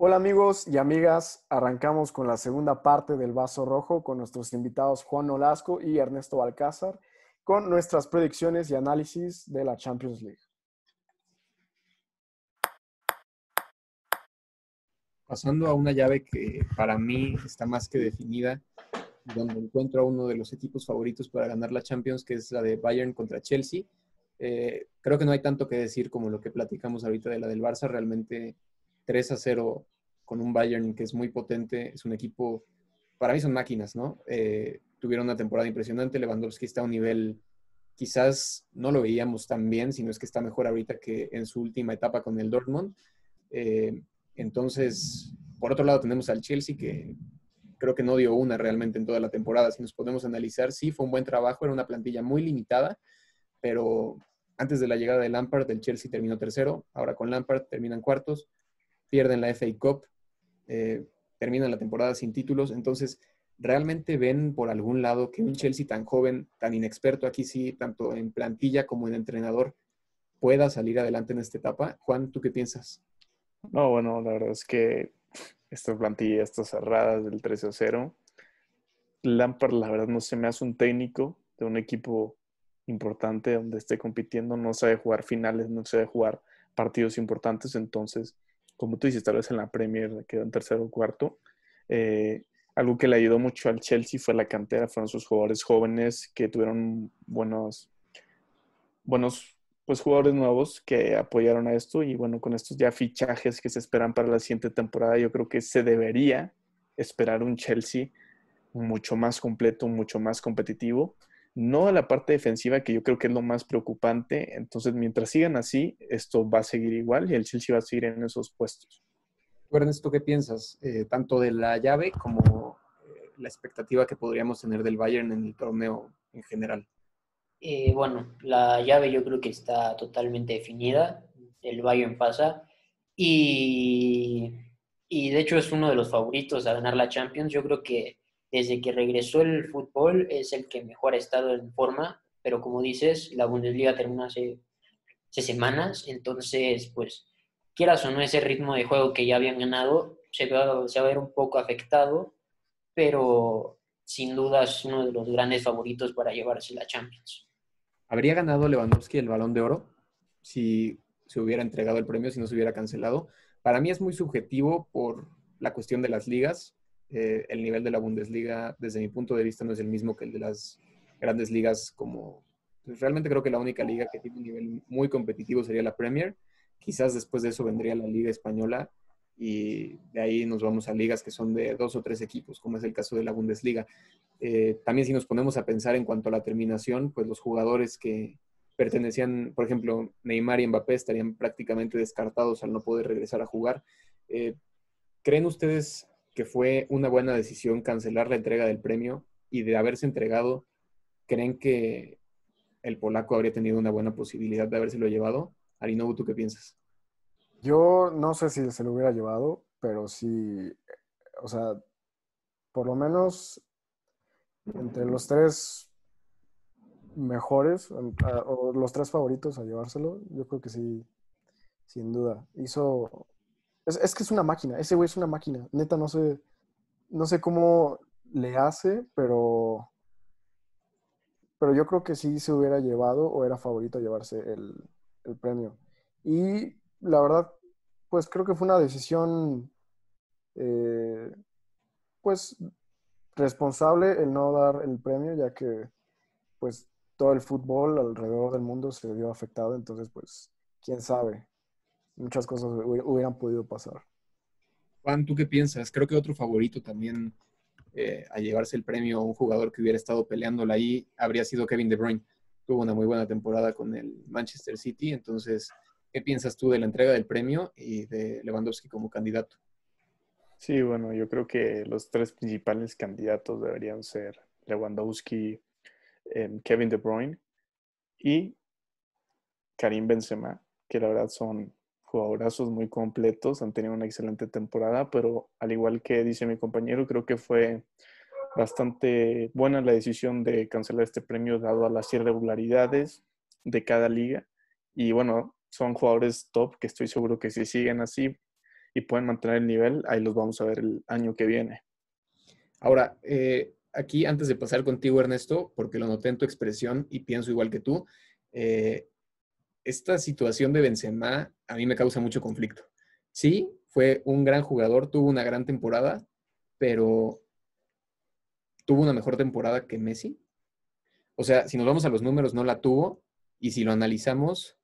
Hola amigos y amigas, arrancamos con la segunda parte del Vaso Rojo con nuestros invitados Juan Olasco y Ernesto Alcázar con nuestras predicciones y análisis de la Champions League. Pasando a una llave que para mí está más que definida, donde encuentro a uno de los equipos favoritos para ganar la Champions, que es la de Bayern contra Chelsea. Eh, creo que no hay tanto que decir como lo que platicamos ahorita de la del Barça. Realmente 3 a 0 con un Bayern que es muy potente. Es un equipo, para mí son máquinas, ¿no? Eh, tuvieron una temporada impresionante. Lewandowski está a un nivel, quizás no lo veíamos tan bien, sino es que está mejor ahorita que en su última etapa con el Dortmund. Eh, entonces, por otro lado, tenemos al Chelsea que creo que no dio una realmente en toda la temporada. Si nos podemos analizar, sí, fue un buen trabajo, era una plantilla muy limitada, pero antes de la llegada de Lampard, el Chelsea terminó tercero, ahora con Lampard terminan cuartos, pierden la FA Cup, eh, terminan la temporada sin títulos, entonces ¿realmente ven por algún lado que un Chelsea tan joven, tan inexperto aquí sí, tanto en plantilla como en entrenador, pueda salir adelante en esta etapa? Juan, ¿tú qué piensas? No, bueno, la verdad es que esta plantilla está cerrada del 13 0. Lampard, la verdad, no se me hace un técnico de un equipo importante donde esté compitiendo, no sabe jugar finales, no sabe jugar partidos importantes, entonces, como tú dices, tal vez en la Premier quedó en tercero o cuarto. Eh, algo que le ayudó mucho al Chelsea fue la cantera, fueron sus jugadores jóvenes que tuvieron buenos, buenos pues jugadores nuevos que apoyaron a esto y bueno, con estos ya fichajes que se esperan para la siguiente temporada, yo creo que se debería esperar un Chelsea mucho más completo, mucho más competitivo. No a la parte defensiva, que yo creo que es lo más preocupante. Entonces, mientras sigan así, esto va a seguir igual y el Chelsea va a seguir en esos puestos. Ernesto, ¿qué piensas? Eh, tanto de la llave como eh, la expectativa que podríamos tener del Bayern en el torneo en general. Eh, bueno, la llave yo creo que está totalmente definida. El Bayern pasa. Y, y de hecho es uno de los favoritos a ganar la Champions. Yo creo que desde que regresó el fútbol es el que mejor ha estado en forma. Pero como dices, la Bundesliga terminó hace, semanas. Entonces, pues, quieras o no, ese ritmo de juego que ya habían ganado se va, se va a ver un poco afectado. Pero sin duda es uno de los grandes favoritos para llevarse la Champions. ¿Habría ganado Lewandowski el balón de oro si se hubiera entregado el premio, si no se hubiera cancelado? Para mí es muy subjetivo por la cuestión de las ligas. Eh, el nivel de la Bundesliga, desde mi punto de vista, no es el mismo que el de las grandes ligas como... Pues, realmente creo que la única liga que tiene un nivel muy competitivo sería la Premier. Quizás después de eso vendría la Liga Española y de ahí nos vamos a ligas que son de dos o tres equipos, como es el caso de la Bundesliga. Eh, también si nos ponemos a pensar en cuanto a la terminación, pues los jugadores que pertenecían, por ejemplo, Neymar y Mbappé estarían prácticamente descartados al no poder regresar a jugar. Eh, ¿Creen ustedes que fue una buena decisión cancelar la entrega del premio y de haberse entregado, creen que el polaco habría tenido una buena posibilidad de habérselo llevado? Arinobu, ¿tú qué piensas? Yo no sé si se lo hubiera llevado, pero sí, o sea, por lo menos entre los tres mejores o los tres favoritos a llevárselo, yo creo que sí, sin duda. Hizo. Es, que es una máquina, ese güey es una máquina. Neta, no sé, no sé cómo le hace, pero. Pero yo creo que sí se hubiera llevado o era favorito llevarse el, el premio. Y la verdad, pues creo que fue una decisión, eh, pues responsable el no dar el premio, ya que pues todo el fútbol alrededor del mundo se vio afectado, entonces pues quién sabe, muchas cosas hubieran podido pasar. Juan, ¿tú qué piensas? Creo que otro favorito también eh, a llevarse el premio, un jugador que hubiera estado peleándola ahí, habría sido Kevin De Bruyne. Tuvo una muy buena temporada con el Manchester City, entonces, ¿qué piensas tú de la entrega del premio y de Lewandowski como candidato? Sí, bueno, yo creo que los tres principales candidatos deberían ser Lewandowski, em, Kevin De Bruyne y Karim Benzema, que la verdad son jugadorazos muy completos, han tenido una excelente temporada, pero al igual que dice mi compañero, creo que fue bastante buena la decisión de cancelar este premio dado a las irregularidades de cada liga. Y bueno, son jugadores top que estoy seguro que si siguen así y pueden mantener el nivel, ahí los vamos a ver el año que viene. Ahora, eh, aquí antes de pasar contigo, Ernesto, porque lo noté en tu expresión y pienso igual que tú, eh, esta situación de Benzema a mí me causa mucho conflicto. Sí, fue un gran jugador, tuvo una gran temporada, pero tuvo una mejor temporada que Messi. O sea, si nos vamos a los números, no la tuvo. Y si lo analizamos,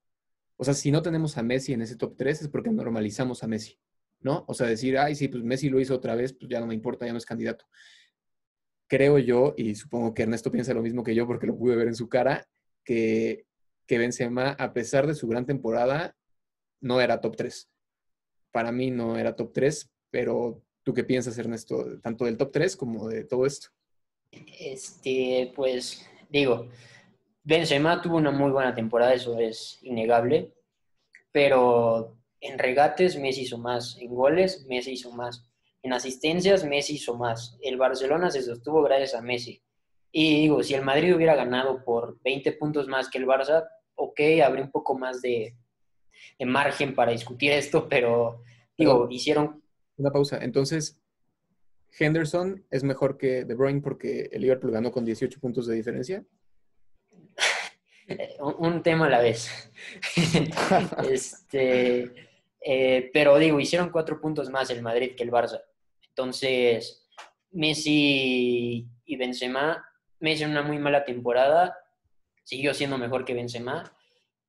o sea, si no tenemos a Messi en ese top 3 es porque normalizamos a Messi, ¿no? O sea, decir, ay, sí, pues Messi lo hizo otra vez, pues ya no me importa, ya no es candidato. Creo yo, y supongo que Ernesto piensa lo mismo que yo porque lo pude ver en su cara, que, que Benzema, a pesar de su gran temporada, no era top 3. Para mí no era top 3, pero ¿tú qué piensas, Ernesto, tanto del top 3 como de todo esto? Este, pues digo, Benzema tuvo una muy buena temporada, eso es innegable, pero en regates Messi hizo más, en goles Messi hizo más, en asistencias Messi hizo más. El Barcelona se sostuvo gracias a Messi. Y digo, si el Madrid hubiera ganado por 20 puntos más que el Barça, ok, habría un poco más de, margen para discutir esto, pero digo, hicieron... Una pausa. Entonces, Henderson es mejor que De Bruyne porque el Liverpool ganó con 18 puntos de diferencia. un, tema a la vez. este, eh, pero digo, hicieron cuatro puntos más el Madrid que el Barça. Entonces, Messi y Benzema, Messi en una muy mala temporada, siguió siendo mejor que Benzema.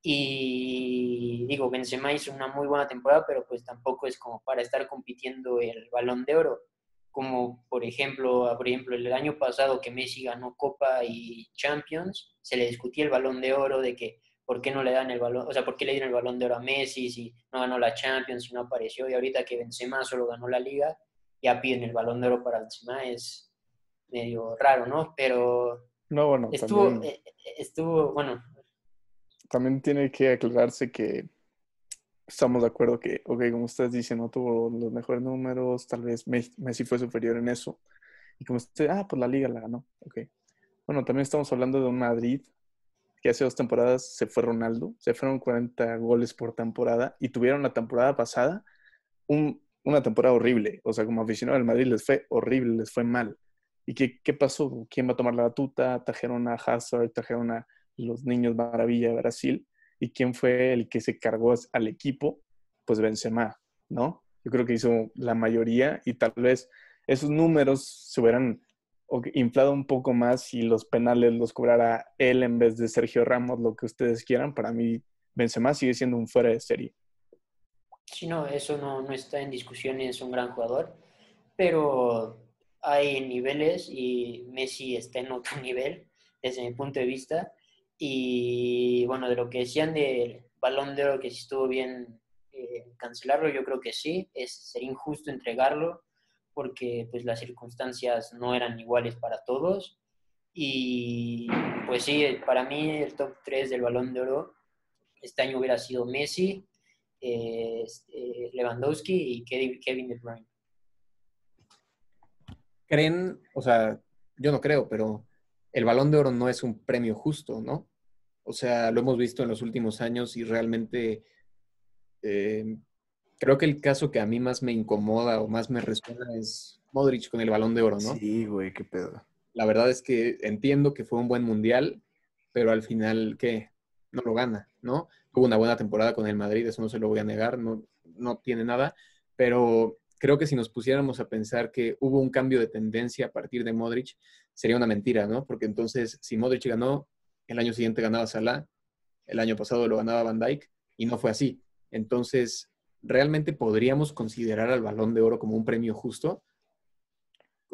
Y digo, Benzema hizo una muy buena temporada, pero pues tampoco es como para estar compitiendo el balón de oro como por ejemplo, por ejemplo, el año pasado que Messi ganó Copa y Champions, se le discutía el balón de oro de que por qué no le dan el balón, o sea, por qué le dieron el balón de oro a Messi si no ganó la Champions, si no apareció, y ahorita que Benzema solo ganó la Liga, ya piden el balón de oro para Benzema, es medio raro, ¿no? Pero no, bueno, estuvo, eh, estuvo, bueno. También tiene que aclararse que estamos de acuerdo que, ok, como ustedes dicen, no tuvo los mejores números, tal vez Messi fue superior en eso. Y como usted, ah, pues la liga la ganó, ok. Bueno, también estamos hablando de un Madrid que hace dos temporadas se fue Ronaldo, se fueron 40 goles por temporada y tuvieron la temporada pasada una temporada horrible. O sea, como aficionado del Madrid les fue horrible, les fue mal. ¿Y qué, qué pasó? ¿Quién va a tomar la batuta? Trajeron a Hazard, trajeron a los niños maravilla de Brasil ¿Y quién fue el que se cargó al equipo? Pues Benzema, ¿no? Yo creo que hizo la mayoría y tal vez esos números se hubieran inflado un poco más si los penales los cobrara él en vez de Sergio Ramos, lo que ustedes quieran. Para mí, Benzema sigue siendo un fuera de serie. Sí, no, eso no, no está en discusión, es un gran jugador, pero hay niveles y Messi está en otro nivel desde mi punto de vista. Y bueno, de lo que decían del balón de oro, que si estuvo bien eh, cancelarlo, yo creo que sí, es ser injusto entregarlo porque pues las circunstancias no eran iguales para todos. Y pues sí, para mí el top 3 del balón de oro este año hubiera sido Messi, eh, este, Lewandowski y Kevin De Bruyne. ¿Creen, o sea, yo no creo, pero el balón de oro no es un premio justo, ¿no? O sea, lo hemos visto en los últimos años y realmente eh, creo que el caso que a mí más me incomoda o más me resuena es Modric con el balón de oro, ¿no? Sí, güey, qué pedo. La verdad es que entiendo que fue un buen mundial, pero al final, ¿qué? No lo gana, ¿no? Tuvo una buena temporada con el Madrid, eso no se lo voy a negar, no, no tiene nada, pero creo que si nos pusiéramos a pensar que hubo un cambio de tendencia a partir de Modric, sería una mentira, ¿no? Porque entonces, si Modric ganó, el año siguiente ganaba Salah, el año pasado lo ganaba Van Dijk, y no fue así. Entonces, ¿realmente podríamos considerar al balón de oro como un premio justo?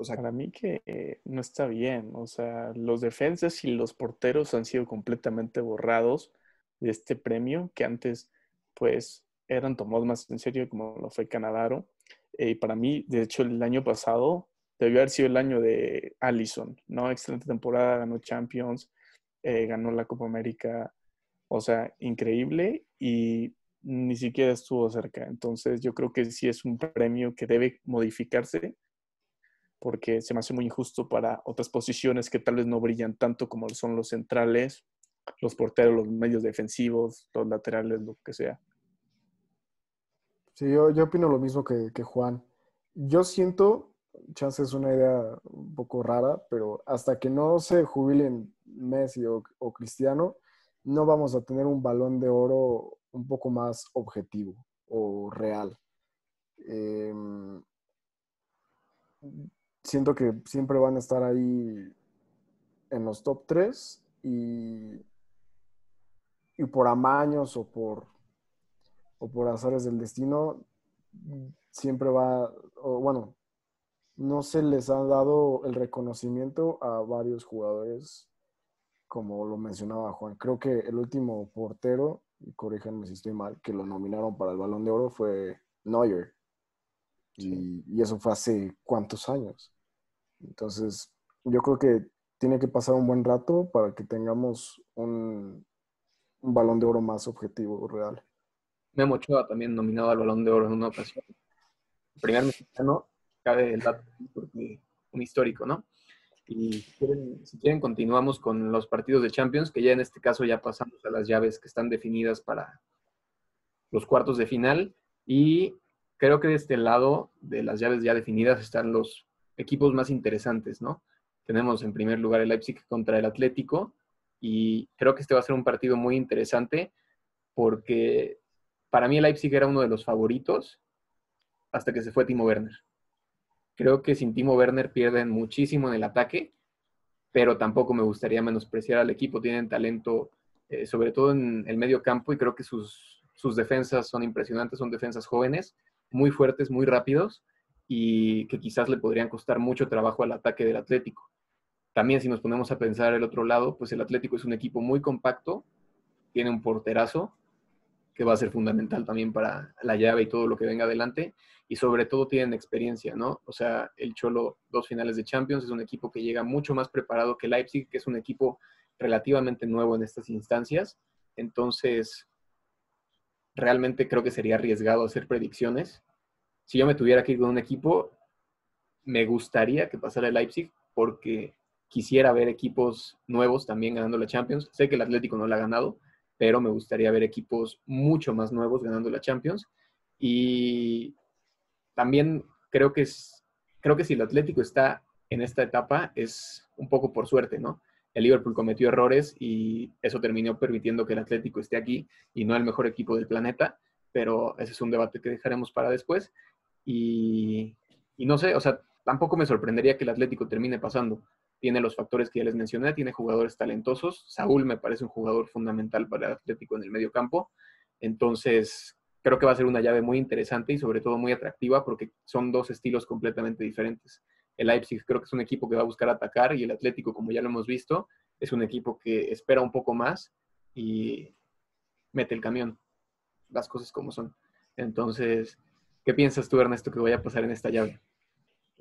Para mí que no está bien. O sea, los defensas y los porteros han sido completamente borrados de este premio que antes, pues, eran tomados más en serio, como lo fue Canadaro. Eh, para mí, de hecho, el año pasado debió haber sido el año de Allison, ¿no? Excelente temporada, ganó Champions, eh, ganó la Copa América, o sea, increíble y ni siquiera estuvo cerca. Entonces yo creo que sí es un premio que debe modificarse porque se me hace muy injusto para otras posiciones que tal vez no brillan tanto como son los centrales, los porteros, los medios defensivos, los laterales, lo que sea. Sí, yo, yo opino lo mismo que, que Juan. Yo siento, chance es una idea un poco rara, pero hasta que no se jubilen Messi o, Cristiano, no vamos a tener un balón de oro un poco más objetivo o real. Em, siento que siempre van a estar ahí en los top 3 y, y por amaños o por, o por azares del destino, siempre va, o bueno, no se les ha dado el reconocimiento a varios jugadores, como lo mencionaba Juan. Creo que el último portero, y corríjanme si estoy mal, que lo nominaron para el Balón de Oro fue Neuer. Y, y eso fue hace cuántos años. Entonces, yo creo que tiene que pasar un buen rato para que tengamos un, un balón de oro más objetivo, real. Memo Ochoa también nominado al Balón de Oro en una ocasión. El primer mexicano, cabe el dato, porque un histórico, ¿no? Y si quieren, si quieren, continuamos con los partidos de Champions, que ya en este caso ya pasamos a las llaves que están definidas para los cuartos de final. Y creo que de este lado de las llaves ya definidas están los equipos más interesantes, ¿no? Tenemos en primer lugar el Leipzig contra el Atlético y creo que este va a ser un partido muy interesante porque para mí Leipzig era uno de los favoritos hasta que se fue Timo Werner. Creo que sin Timo Werner pierden muchísimo en el ataque, pero tampoco me gustaría menospreciar al equipo. Tienen talento, eh, sobre todo en el medio campo, y creo que sus, sus defensas son impresionantes, son defensas jóvenes, muy fuertes, muy rápidos, y que quizás le podrían costar mucho trabajo al ataque del Atlético. También si nos ponemos a pensar el otro lado, pues el Atlético es un equipo muy compacto, tiene un porterazo que va a ser fundamental también para la llave y todo lo que venga adelante, y sobre todo tienen experiencia, ¿no? O sea, el Cholo, dos finales de Champions, es un equipo que llega mucho más preparado que Leipzig, que es un equipo relativamente nuevo en estas instancias. Entonces, realmente creo que sería arriesgado hacer predicciones, si yo me tuviera que ir con un equipo, me gustaría que pasara el Leipzig porque quisiera ver equipos nuevos también ganando la Champions. Sé que el Atlético no la ha ganado, pero me gustaría ver equipos mucho más nuevos ganando la Champions. Y también creo que, es, creo que si el Atlético está en esta etapa es un poco por suerte, ¿no? El Liverpool cometió errores y eso terminó permitiendo que el Atlético esté aquí y no el mejor equipo del planeta, pero ese es un debate que dejaremos para después. Y, no sé, o sea, tampoco me sorprendería que el Atlético termine pasando. Tiene los factores que ya les mencioné, tiene jugadores talentosos. Saúl me parece un jugador fundamental para el Atlético en el medio campo. Entonces, creo que va a ser una llave muy interesante y sobre todo muy atractiva porque son dos estilos completamente diferentes. El Leipzig creo que es un equipo que va a buscar atacar y el Atlético, como ya lo hemos visto, es un equipo que espera un poco más y mete el camión, las cosas como son. Entonces, ¿Qué piensas tú, Ernesto, que vaya a pasar en esta llave?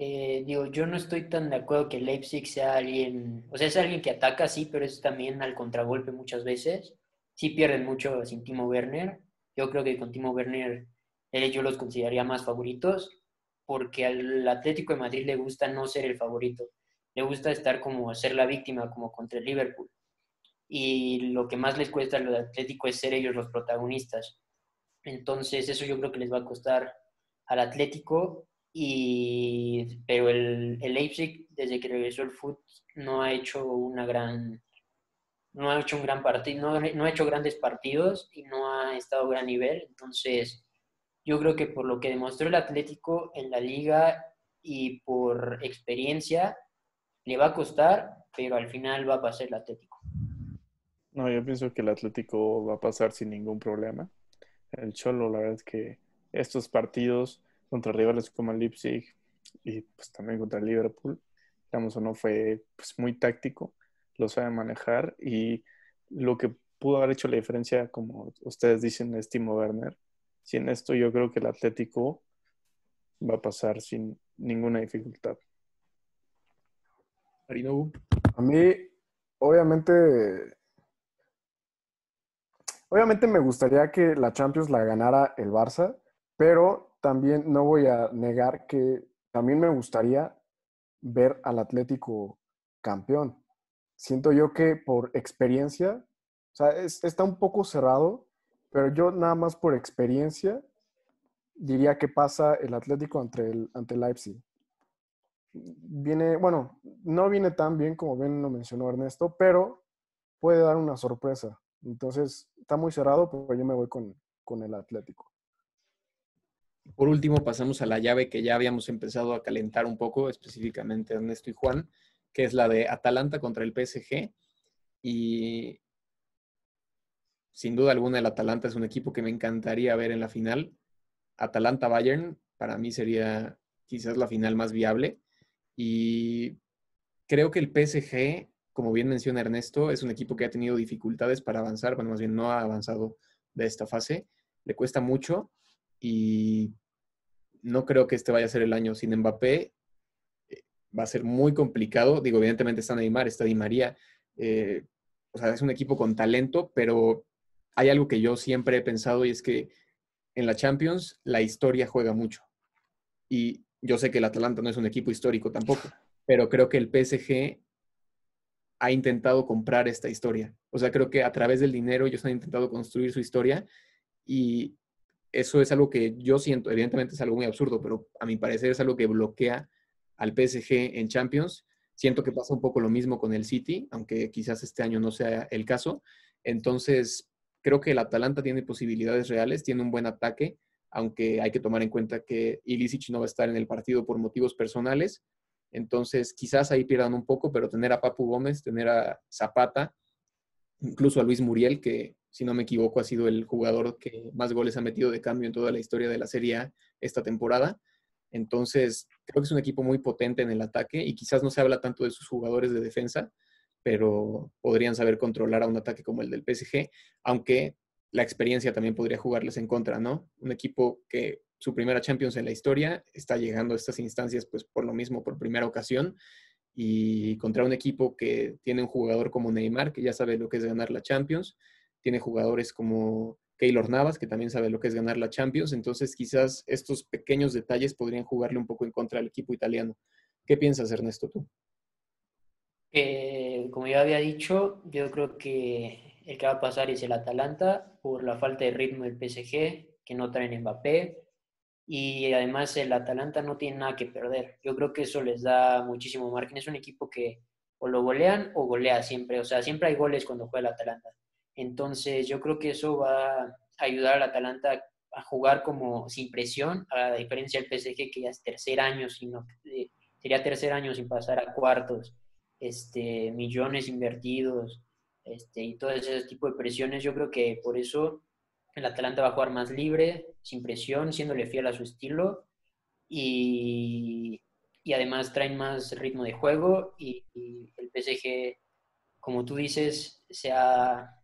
Eh, digo, yo no estoy tan de acuerdo que Leipzig sea alguien, o sea, es alguien que ataca, sí, pero es también al contragolpe muchas veces. Sí pierden mucho sin Timo Werner. Yo creo que con Timo Werner, él yo los consideraría más favoritos, porque al Atlético de Madrid le gusta no ser el favorito. Le gusta estar como ser la víctima, como contra el Liverpool. Y lo que más les cuesta al Atlético es ser ellos los protagonistas. Entonces, eso yo creo que les va a costar al Atlético, y, pero el, el Leipzig, desde que regresó el foot, no ha hecho una gran no ha hecho un gran partido, no, no, ha hecho grandes partidos y no ha estado a gran nivel. Entonces, yo creo que por lo que demostró el Atlético en la liga y por experiencia, le va a costar, pero al final va a pasar el Atlético. No, yo pienso que el Atlético va a pasar sin ningún problema. El Cholo, la verdad es que estos partidos contra rivales como el Leipzig y pues también contra el Liverpool, digamos o no, fue pues, muy táctico, lo sabe manejar y lo que pudo haber hecho la diferencia, como ustedes dicen, es Timo Werner. Sin esto yo creo que el Atlético va a pasar sin ninguna dificultad. A mí, obviamente, obviamente me gustaría que la Champions la ganara el Barça, pero también no voy a negar que también me gustaría ver al Atlético campeón. Siento yo que por experiencia, o sea, está un poco cerrado, pero yo nada más por experiencia diría que pasa el Atlético ante el, ante Leipzig. Viene, bueno, no viene tan bien como bien lo mencionó Ernesto, pero puede dar una sorpresa. Entonces, está muy cerrado, pero yo me voy con, con el Atlético. Por último, pasamos a la llave que ya habíamos empezado a calentar un poco, específicamente Ernesto y Juan, que es la de Atalanta contra el PSG. Y sin duda alguna el Atalanta es un equipo que me encantaría ver en la final. Atalanta-Bayern para mí sería quizás la final más viable. Y creo que el PSG, como bien menciona Ernesto, es un equipo que ha tenido dificultades para avanzar, bueno, más bien no ha avanzado de esta fase. Le cuesta mucho y no creo que este vaya a ser el año sin Mbappé. Eh, va a ser muy complicado. Digo, evidentemente está Neymar, está Di María. Eh, o sea, es un equipo con talento, pero hay algo que yo siempre he pensado y es que en la Champions la historia juega mucho. Y yo sé que el Atalanta no es un equipo histórico tampoco, pero creo que el PSG ha intentado comprar esta historia. O sea, creo que a través del dinero ellos han intentado construir su historia y eso es algo que yo siento, evidentemente es algo muy absurdo, pero a mi parecer es algo que bloquea al PSG en Champions. Siento que pasa un poco lo mismo con el City, aunque quizás este año no sea el caso. Entonces, creo que el Atalanta tiene posibilidades reales, tiene un buen ataque, aunque hay que tomar en cuenta que Ilicic no va a estar en el partido por motivos personales. Entonces, quizás ahí pierdan un poco, pero tener a Papu Gómez, tener a Zapata, incluso a Luis Muriel, que si no me equivoco, ha sido el jugador que más goles ha metido de cambio en toda la historia de la Serie A esta temporada. Entonces, creo que es un equipo muy potente en el ataque y quizás no se habla tanto de sus jugadores de defensa, pero podrían saber controlar a un ataque como el del PSG, aunque la experiencia también podría jugarles en contra, ¿no? Un equipo que su primera Champions en la historia está llegando a estas instancias, pues por lo mismo, por primera ocasión, y contra un equipo que tiene un jugador como Neymar, que ya sabe lo que es ganar la Champions, tiene jugadores como Keylor Navas, que también sabe lo que es ganar la Champions, entonces quizás estos pequeños detalles podrían jugarle un poco en contra al equipo italiano. ¿Qué piensas, Ernesto, tú? Eh, como ya había dicho, yo creo que el que va a pasar es el Atalanta por la falta de ritmo del PSG, que no traen Mbappé, y además el Atalanta no tiene nada que perder. Yo creo que eso les da muchísimo margen. Es un equipo que o lo golean o golea siempre, o sea, siempre hay goles cuando juega el Atalanta. Entonces yo creo que eso va a ayudar al Atalanta a jugar como sin presión, a diferencia del PSG que ya es tercer año, sino, eh, sería tercer año sin pasar a cuartos, este, millones invertidos este, y todo ese tipo de presiones. Yo creo que por eso el Atalanta va a jugar más libre, sin presión, siéndole fiel a su estilo y, y además traen más ritmo de juego y, y el PSG, como tú dices, se ha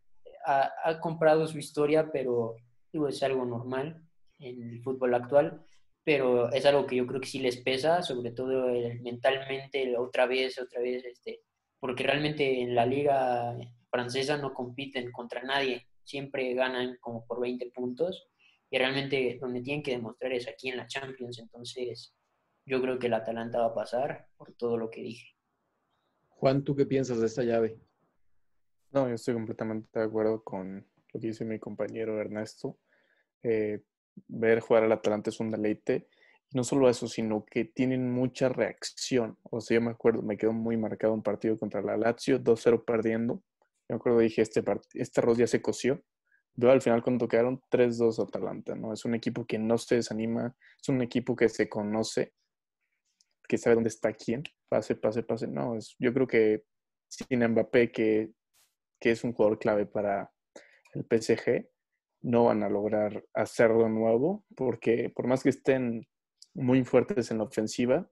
ha, comprado su historia, pero digo, es algo normal en el fútbol actual, pero es algo que yo creo que sí les pesa, sobre todo mentalmente, otra vez, otra vez, este, porque realmente en la liga francesa no compiten contra nadie, siempre ganan como por 20 puntos y realmente donde tienen que demostrar es aquí en la Champions, entonces yo creo que el Atalanta va a pasar por todo lo que dije. Juan, ¿tú qué piensas de esta llave? No, yo estoy completamente de acuerdo con lo que dice mi compañero Ernesto. Eh, ver jugar al Atalanta es un deleite. Y no solo eso, sino que tienen mucha reacción. O sea, yo me acuerdo, me quedó muy marcado un partido contra la Lazio, 2-0 perdiendo. Yo me acuerdo, dije, este, este arroz ya se coció. Veo al final cuando quedaron 3-2 Atalanta, ¿no? Es un equipo que no se desanima, es un equipo que se conoce, que sabe dónde está quién. Pase, pase, pase. No, es, yo creo que sin Mbappé, que que es un jugador clave para el PSG, no van a lograr hacerlo nuevo, porque por más que estén muy fuertes en la ofensiva,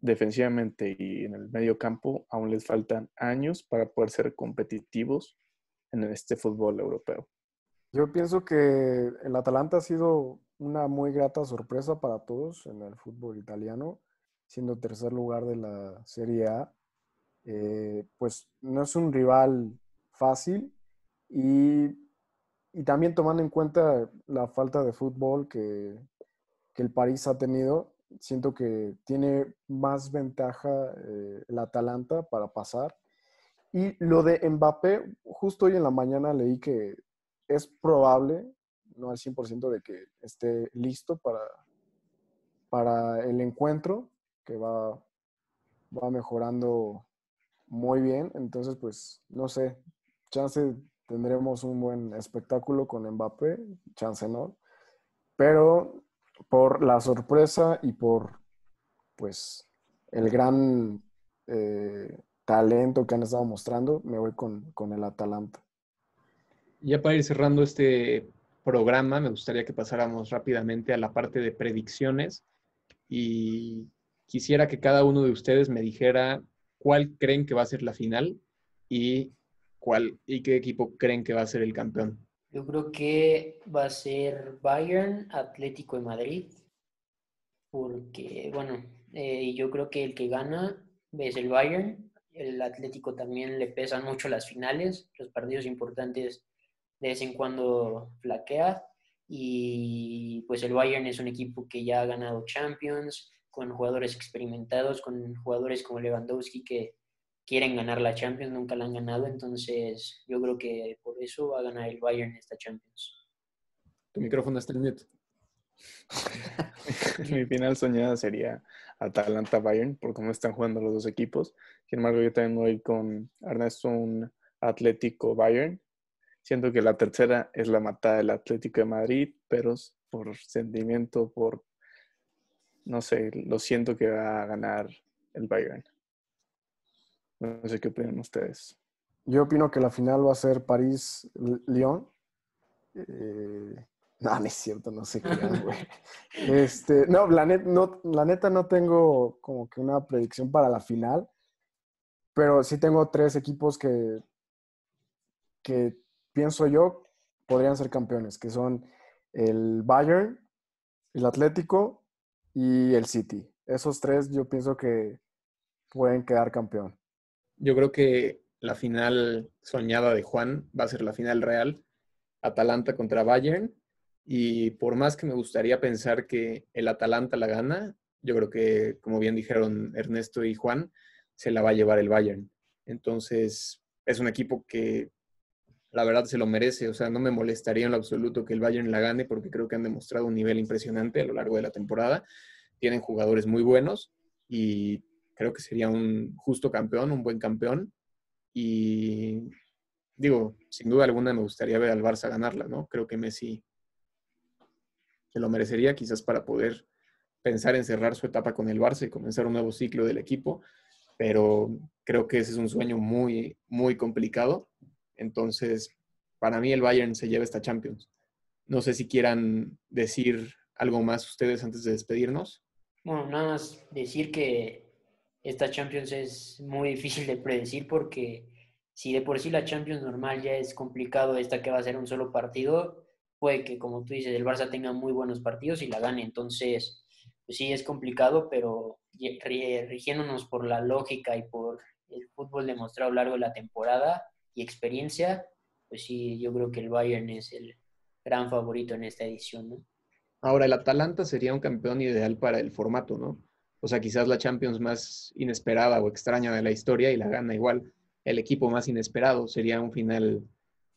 defensivamente y en el medio campo, aún les faltan años para poder ser competitivos en este fútbol europeo. Yo pienso que el Atalanta ha sido una muy grata sorpresa para todos en el fútbol italiano, siendo tercer lugar de la Serie A. Eh, pues no es un rival fácil y, también tomando en cuenta la falta de fútbol que, el París ha tenido, siento que tiene más ventaja eh, el Atalanta para pasar. Y lo de Mbappé, justo hoy en la mañana leí que es probable, no al 100% de que esté listo para, para el encuentro, que va, va mejorando muy bien. Entonces, pues, no sé, chance tendremos un buen espectáculo con Mbappé, chance no. Pero por la sorpresa y por, pues, el gran eh, talento que han estado mostrando, me voy con, con el Atalanta. Ya para ir cerrando este programa, me gustaría que pasáramos rápidamente a la parte de predicciones y quisiera que cada uno de ustedes me dijera cuál creen que va a ser la final y cuál y qué equipo creen que va a ser el campeón. Yo creo que va a ser Bayern, Atlético de Madrid, porque, bueno, eh, yo creo que el que gana es el Bayern, el Atlético también le pesan mucho las finales, los partidos importantes de vez en cuando flaquea. Y pues el Bayern es un equipo que ya ha ganado Champions, con jugadores experimentados, con jugadores como Lewandowski que quieren ganar la Champions, nunca la han ganado, entonces yo creo que por eso va a ganar el Bayern esta Champions. Tu micrófono está en mute. Mi final soñada sería Atalanta-Bayern, por cómo están jugando los dos equipos. Sin embargo, yo también voy con Ernesto un Atlético-Bayern. Siento que la tercera es la matada del Atlético de Madrid, pero por sentimiento, por, no sé, lo siento que va a ganar el Bayern. No sé qué opinan ustedes. Yo opino que la final va a ser París-Lyon. Eh, no, no es cierto, no sé qué, güey. Este, no, la, no, la neta no tengo como que una predicción para la final, pero sí tengo tres equipos que, que pienso yo podrían ser campeones, que son el Bayern, el Atlético y el City. Esos tres yo pienso que pueden quedar campeón. Yo creo que la final soñada de Juan va a ser la final real, Atalanta contra Bayern y por más que me gustaría pensar que el Atalanta la gana, yo creo que, como bien dijeron Ernesto y Juan, se la va a llevar el Bayern. Entonces, es un equipo que la verdad se lo merece. O sea, no me molestaría en lo absoluto que el Bayern la gane porque creo que han demostrado un nivel impresionante a lo largo de la temporada. Tienen jugadores muy buenos y creo que sería un justo campeón, un buen campeón. Y digo, sin duda alguna me gustaría ver al Barça ganarla, ¿no? Creo que Messi se lo merecería quizás para poder pensar en cerrar su etapa con el Barça y comenzar un nuevo ciclo del equipo, pero creo que ese es un sueño muy, muy complicado. Entonces, para mí el Bayern se lleva esta Champions. No sé si quieran decir algo más ustedes antes de despedirnos. Bueno, nada más decir que esta Champions es muy difícil de predecir porque si de por sí la Champions normal ya es complicado, esta que va a ser un solo partido, puede que, como tú dices, el Barça tenga muy buenos partidos y la gane. Entonces, pues sí, es complicado, pero rigiéndonos por la lógica y por el fútbol demostrado a lo largo de la temporada y experiencia, pues sí, yo creo que el Bayern es el gran favorito en esta edición, ¿no? Ahora, el Atalanta sería un campeón ideal para el formato, ¿no? O sea, quizás la Champions más inesperada o extraña de la historia y la gana igual. El equipo más inesperado sería un final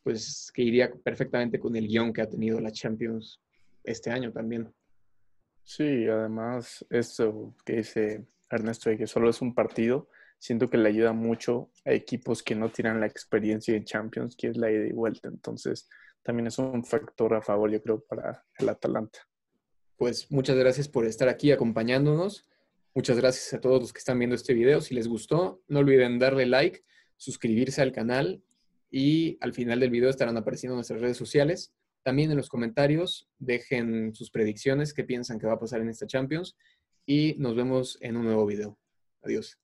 pues que iría perfectamente con el guion que ha tenido la Champions este año también. Sí, además, esto que dice Ernesto de que solo es un partido, siento que le ayuda mucho a equipos que no tienen la experiencia de Champions, que es la ida y vuelta. Entonces, también es un factor a favor, yo creo, para el Atalanta. Pues muchas gracias por estar aquí acompañándonos. Muchas gracias a todos los que están viendo este video. Si les gustó, no olviden darle like, suscribirse al canal y al final del video estarán apareciendo nuestras redes sociales. También en los comentarios dejen sus predicciones, qué piensan que va a pasar en esta Champions y nos vemos en un nuevo video. Adiós.